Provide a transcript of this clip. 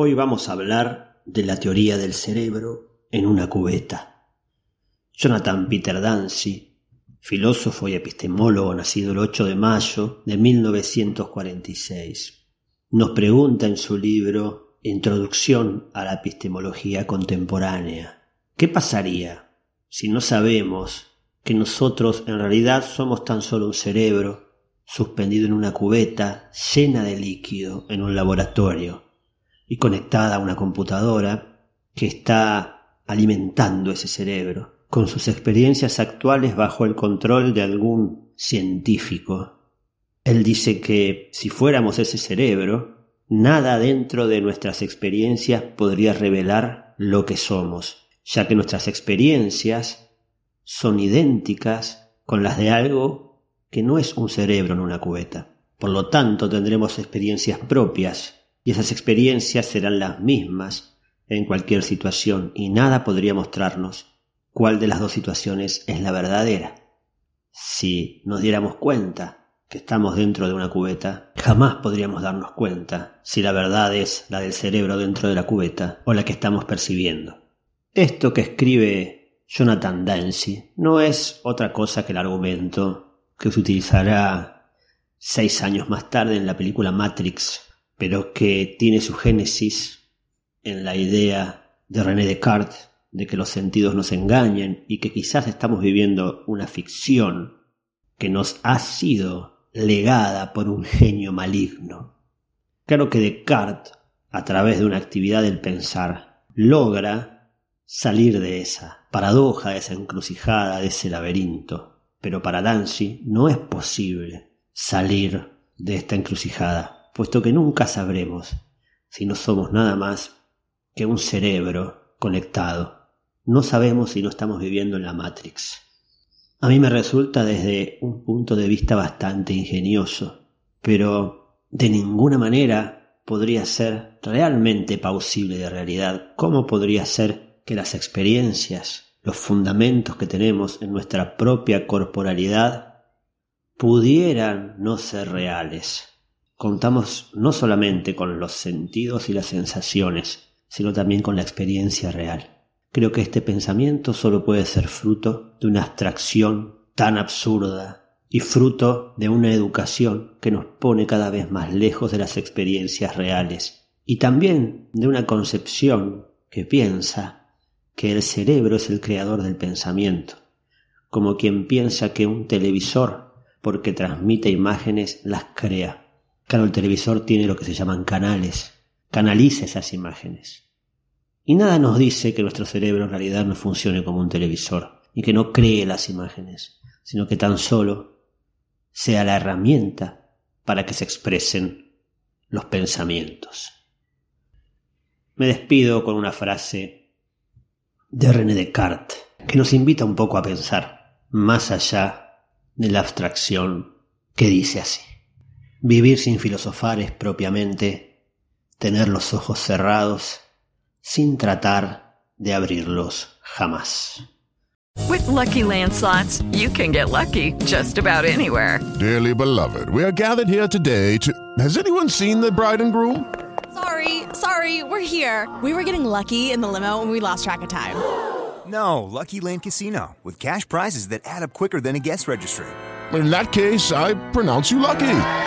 Hoy vamos a hablar de la teoría del cerebro en una cubeta. Jonathan Peter Dancy, filósofo y epistemólogo nacido el 8 de mayo de 1946, nos pregunta en su libro Introducción a la epistemología contemporánea, ¿qué pasaría si no sabemos que nosotros en realidad somos tan solo un cerebro suspendido en una cubeta llena de líquido en un laboratorio y conectada a una computadora que está alimentando ese cerebro con sus experiencias actuales bajo el control de algún científico? Él dice que si fuéramos ese cerebro, nada dentro de nuestras experiencias podría revelar lo que somos, ya que nuestras experiencias son idénticas con las de algo que no es un cerebro en una cubeta. Por lo tanto, tendremos experiencias propias y esas experiencias serán las mismas en cualquier situación y nada podría mostrarnos cuál de las dos situaciones es la verdadera. Si nos diéramos cuenta que estamos dentro de una cubeta, jamás podríamos darnos cuenta si la verdad es la del cerebro dentro de la cubeta o la que estamos percibiendo. Esto que escribe Jonathan Dancy no es otra cosa que el argumento que se utilizará seis años más tarde en la película Matrix, pero que tiene su génesis en la idea de René Descartes de que los sentidos nos engañen y que quizás estamos viviendo una ficción que nos ha sido legada por un genio maligno. Claro que Descartes, a través de una actividad del pensar, logra salir de esa paradoja, de esa encrucijada, de ese laberinto. Pero para Dancy no es posible salir de esta encrucijada, puesto que nunca sabremos si no somos nada más que un cerebro conectado. No sabemos si no estamos viviendo en la Matrix. A mí me resulta desde un punto de vista bastante ingenioso, pero de ninguna manera podría ser realmente pausible de realidad. ¿Cómo podría ser que las experiencias, los fundamentos que tenemos en nuestra propia corporalidad pudieran no ser reales? Contamos no solamente con los sentidos y las sensaciones, sino también con la experiencia real. Creo que este pensamiento solo puede ser fruto de una abstracción tan absurda y fruto de una educación que nos pone cada vez más lejos de las experiencias reales y también de una concepción que piensa que el cerebro es el creador del pensamiento, como quien piensa que un televisor, porque transmite imágenes, las crea. Claro, el televisor tiene lo que se llaman canales, canaliza esas imágenes. Y nada nos dice que nuestro cerebro en realidad no funcione como un televisor y que no cree las imágenes, sino que tan solo sea la herramienta para que se expresen los pensamientos. Me despido con una frase de René Descartes que nos invita un poco a pensar más allá de la abstracción que dice así. Vivir sin filosofar es propiamente tener los ojos cerrados sin tratar de abrirlos jamás. With lucky landslots, you can get lucky just about anywhere. Dearly beloved, we are gathered here today to. Has anyone seen the bride and groom? Sorry, sorry, we're here. We were getting lucky in the limo and we lost track of time. No, Lucky Land Casino, with cash prizes that add up quicker than a guest registry. In that case, I pronounce you lucky.